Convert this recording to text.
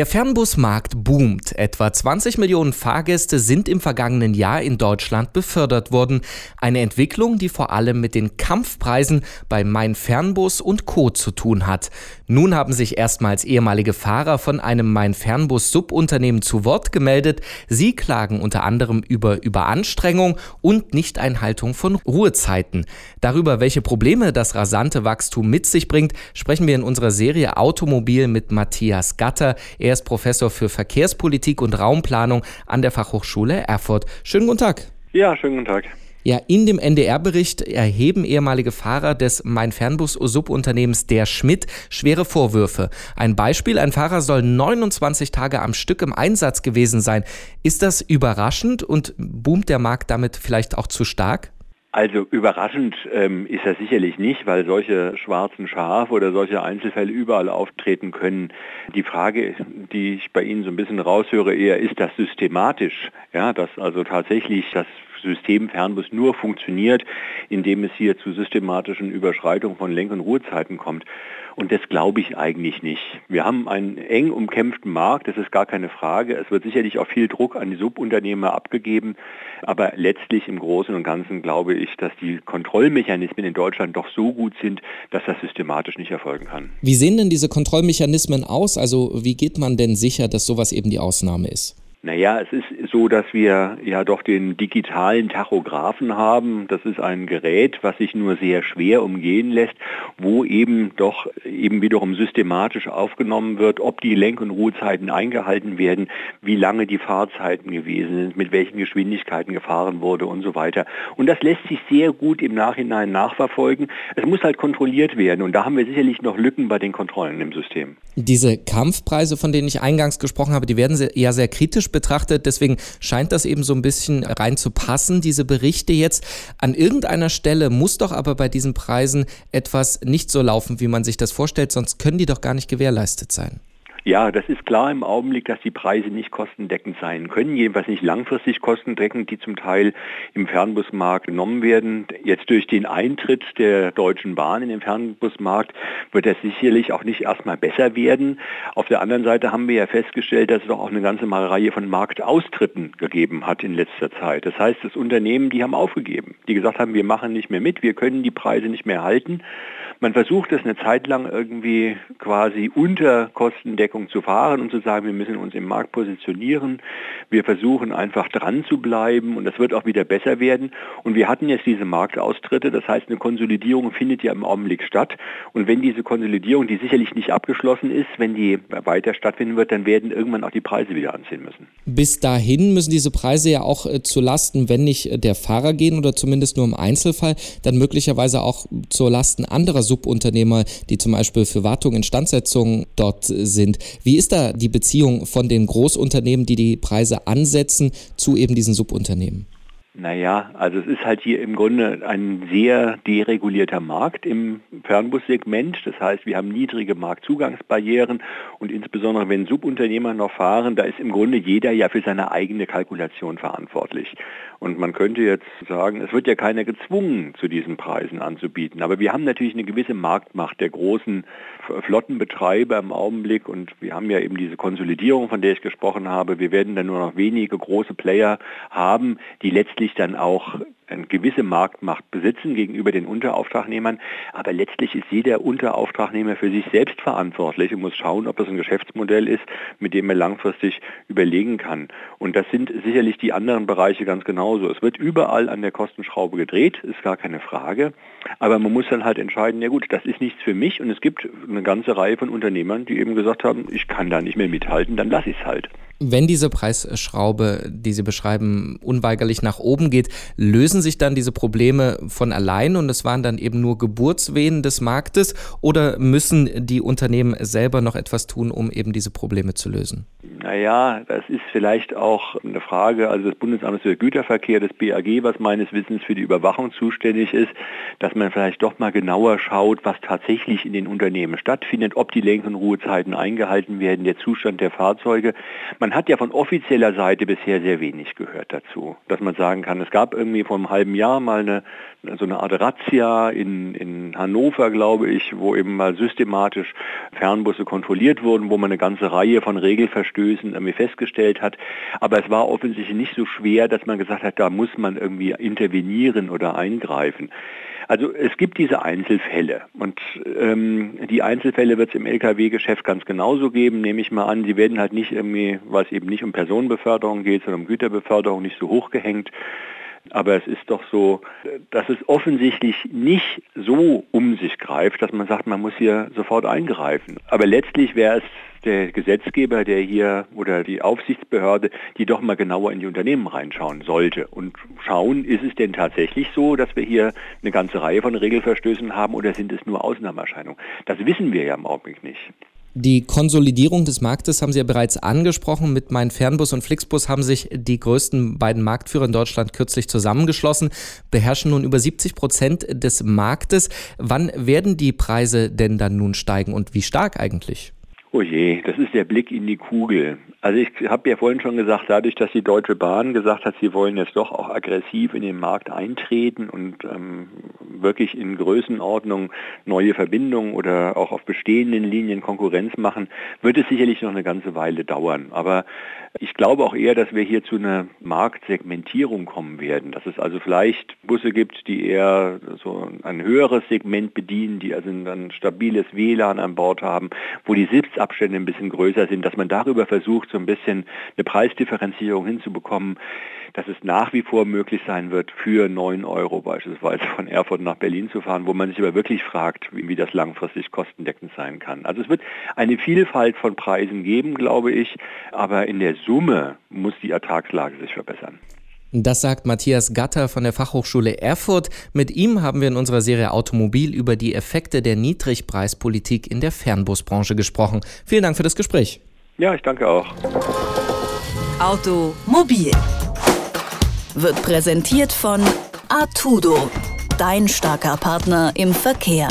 Der Fernbusmarkt boomt. Etwa 20 Millionen Fahrgäste sind im vergangenen Jahr in Deutschland befördert worden. Eine Entwicklung, die vor allem mit den Kampfpreisen bei Mein Fernbus und Co. zu tun hat. Nun haben sich erstmals ehemalige Fahrer von einem Mein Fernbus Subunternehmen zu Wort gemeldet. Sie klagen unter anderem über Überanstrengung und Nichteinhaltung von Ruhezeiten. Darüber, welche Probleme das rasante Wachstum mit sich bringt, sprechen wir in unserer Serie Automobil mit Matthias Gatter. Er ist Professor für Verkehrspolitik und Raumplanung an der Fachhochschule Erfurt. Schönen guten Tag. Ja, schönen guten Tag. Ja, in dem NDR-Bericht erheben ehemalige Fahrer des Mein Fernbus-Subunternehmens Der Schmidt schwere Vorwürfe. Ein Beispiel, ein Fahrer soll 29 Tage am Stück im Einsatz gewesen sein. Ist das überraschend und boomt der Markt damit vielleicht auch zu stark? Also überraschend ähm, ist das sicherlich nicht, weil solche schwarzen Schafe oder solche Einzelfälle überall auftreten können. Die Frage, die ich bei Ihnen so ein bisschen raushöre, eher ist das systematisch, ja, dass also tatsächlich das System Fernbus nur funktioniert, indem es hier zu systematischen Überschreitungen von Lenk- und Ruhezeiten kommt. Und das glaube ich eigentlich nicht. Wir haben einen eng umkämpften Markt, das ist gar keine Frage. Es wird sicherlich auch viel Druck an die Subunternehmer abgegeben. Aber letztlich im Großen und Ganzen glaube ich, dass die Kontrollmechanismen in Deutschland doch so gut sind, dass das systematisch nicht erfolgen kann. Wie sehen denn diese Kontrollmechanismen aus? Also wie geht man denn sicher, dass sowas eben die Ausnahme ist? Naja, es ist so, dass wir ja doch den digitalen Tachographen haben. Das ist ein Gerät, was sich nur sehr schwer umgehen lässt, wo eben doch eben wiederum systematisch aufgenommen wird, ob die Lenk- und Ruhezeiten eingehalten werden, wie lange die Fahrzeiten gewesen sind, mit welchen Geschwindigkeiten gefahren wurde und so weiter. Und das lässt sich sehr gut im Nachhinein nachverfolgen. Es muss halt kontrolliert werden und da haben wir sicherlich noch Lücken bei den Kontrollen im System. Diese Kampfpreise, von denen ich eingangs gesprochen habe, die werden ja sehr kritisch betrachtet. Deswegen scheint das eben so ein bisschen rein zu passen, diese Berichte jetzt. An irgendeiner Stelle muss doch aber bei diesen Preisen etwas nicht so laufen, wie man sich das vorstellt, sonst können die doch gar nicht gewährleistet sein. Ja, das ist klar im Augenblick, dass die Preise nicht kostendeckend sein können, jedenfalls nicht langfristig kostendeckend, die zum Teil im Fernbusmarkt genommen werden. Jetzt durch den Eintritt der Deutschen Bahn in den Fernbusmarkt wird das sicherlich auch nicht erstmal besser werden. Auf der anderen Seite haben wir ja festgestellt, dass es doch auch eine ganze Reihe von Marktaustritten gegeben hat in letzter Zeit. Das heißt, das Unternehmen, die haben aufgegeben, die gesagt haben, wir machen nicht mehr mit, wir können die Preise nicht mehr halten. Man versucht es eine Zeit lang irgendwie quasi unter Kostendeckung zu fahren und zu sagen, wir müssen uns im Markt positionieren. Wir versuchen einfach dran zu bleiben und das wird auch wieder besser werden. Und wir hatten jetzt diese Marktaustritte, das heißt eine Konsolidierung findet ja im Augenblick statt. Und wenn diese Konsolidierung, die sicherlich nicht abgeschlossen ist, wenn die weiter stattfinden wird, dann werden irgendwann auch die Preise wieder anziehen müssen. Bis dahin müssen diese Preise ja auch äh, zu Lasten, wenn nicht der Fahrer gehen oder zumindest nur im Einzelfall, dann möglicherweise auch zu Lasten anderer Subunternehmer, die zum Beispiel für Wartung, Instandsetzung dort sind. Wie ist da die Beziehung von den Großunternehmen, die die Preise ansetzen, zu eben diesen Subunternehmen? Naja, also es ist halt hier im Grunde ein sehr deregulierter Markt im Fernbussegment. Das heißt, wir haben niedrige Marktzugangsbarrieren und insbesondere wenn Subunternehmer noch fahren, da ist im Grunde jeder ja für seine eigene Kalkulation verantwortlich. Und man könnte jetzt sagen, es wird ja keiner gezwungen, zu diesen Preisen anzubieten. Aber wir haben natürlich eine gewisse Marktmacht der großen Flottenbetreiber im Augenblick und wir haben ja eben diese Konsolidierung, von der ich gesprochen habe. Wir werden dann nur noch wenige große Player haben, die letztlich dann auch eine gewisse Marktmacht besitzen gegenüber den Unterauftragnehmern. Aber letztlich ist jeder Unterauftragnehmer für sich selbst verantwortlich und muss schauen, ob das ein Geschäftsmodell ist, mit dem er langfristig überlegen kann. Und das sind sicherlich die anderen Bereiche ganz genauso. Es wird überall an der Kostenschraube gedreht, ist gar keine Frage. Aber man muss dann halt entscheiden, ja gut, das ist nichts für mich und es gibt eine ganze Reihe von Unternehmern, die eben gesagt haben, ich kann da nicht mehr mithalten, dann lasse ich es halt. Wenn diese Preisschraube, die Sie beschreiben, unweigerlich nach oben geht, lösen lösen sich dann diese Probleme von allein und es waren dann eben nur Geburtswehen des Marktes oder müssen die Unternehmen selber noch etwas tun, um eben diese Probleme zu lösen? Naja, das ist vielleicht auch eine Frage, also das Bundesamt für Güterverkehr, das BAG, was meines Wissens für die Überwachung zuständig ist, dass man vielleicht doch mal genauer schaut, was tatsächlich in den Unternehmen stattfindet, ob die Lenk- und Ruhezeiten eingehalten werden, der Zustand der Fahrzeuge. Man hat ja von offizieller Seite bisher sehr wenig gehört dazu, dass man sagen kann, es gab irgendwie vor halben Jahr mal eine, so eine Art Razzia in, in Hannover, glaube ich, wo eben mal systematisch Fernbusse kontrolliert wurden, wo man eine ganze Reihe von Regelverstößen Verstößen irgendwie festgestellt hat. Aber es war offensichtlich nicht so schwer, dass man gesagt hat, da muss man irgendwie intervenieren oder eingreifen. Also es gibt diese Einzelfälle und ähm, die Einzelfälle wird es im Lkw-Geschäft ganz genauso geben, nehme ich mal an. Die werden halt nicht irgendwie, weil es eben nicht um Personenbeförderung geht, sondern um Güterbeförderung, nicht so hochgehängt. Aber es ist doch so, dass es offensichtlich nicht so um sich greift, dass man sagt, man muss hier sofort eingreifen. Aber letztlich wäre es der Gesetzgeber, der hier oder die Aufsichtsbehörde, die doch mal genauer in die Unternehmen reinschauen sollte und schauen, ist es denn tatsächlich so, dass wir hier eine ganze Reihe von Regelverstößen haben oder sind es nur Ausnahmeerscheinungen? Das wissen wir ja im Augenblick nicht. Die Konsolidierung des Marktes haben Sie ja bereits angesprochen. Mit meinem Fernbus und Flixbus haben sich die größten beiden Marktführer in Deutschland kürzlich zusammengeschlossen, beherrschen nun über 70 Prozent des Marktes. Wann werden die Preise denn dann nun steigen und wie stark eigentlich? Oh je, das ist der Blick in die Kugel. Also ich habe ja vorhin schon gesagt, dadurch, dass die Deutsche Bahn gesagt hat, sie wollen jetzt doch auch aggressiv in den Markt eintreten und ähm, wirklich in Größenordnung neue Verbindungen oder auch auf bestehenden Linien Konkurrenz machen, wird es sicherlich noch eine ganze Weile dauern. Aber ich glaube auch eher, dass wir hier zu einer Marktsegmentierung kommen werden, dass es also vielleicht Busse gibt, die eher so ein höheres Segment bedienen, die also ein stabiles WLAN an Bord haben, wo die Sitzabstände ein bisschen größer sind, dass man darüber versucht, so ein bisschen eine Preisdifferenzierung hinzubekommen, dass es nach wie vor möglich sein wird, für 9 Euro beispielsweise von Erfurt nach Berlin zu fahren, wo man sich aber wirklich fragt, wie, das langfristig kostendeckend sein kann. Also es wird eine Vielfalt von Preisen geben, glaube ich, aber in der Summe muss die Ertragslage sich verbessern. Das sagt Matthias Gatter von der Fachhochschule Erfurt. Mit ihm haben wir in unserer Serie Automobil über die Effekte der Niedrigpreispolitik in der Fernbusbranche gesprochen. Vielen Dank für das Gespräch. Ja, ich danke auch. Automobil wird präsentiert von Artudo, dein starker Partner im Verkehr.